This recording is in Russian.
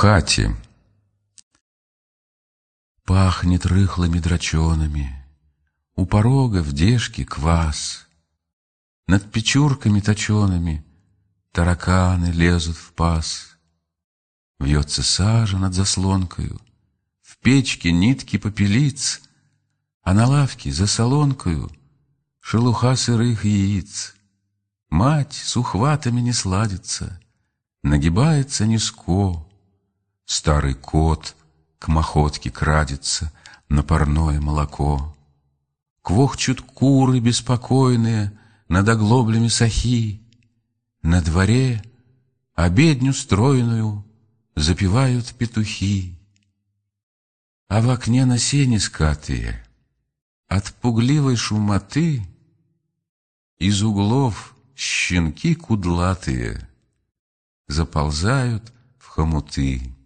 хате Пахнет рыхлыми драчонами, У порога в дежке квас. Над печурками точеными Тараканы лезут в паз. Вьется сажа над заслонкою, В печке нитки попелиц, А на лавке за солонкою Шелуха сырых яиц. Мать с ухватами не сладится, Нагибается низко. Старый кот к махотке крадется На парное молоко. Квохчут куры беспокойные Над оглоблями сахи. На дворе обедню стройную Запевают петухи. А в окне на сене скатые От пугливой шумоты Из углов щенки кудлатые Заползают в хомуты.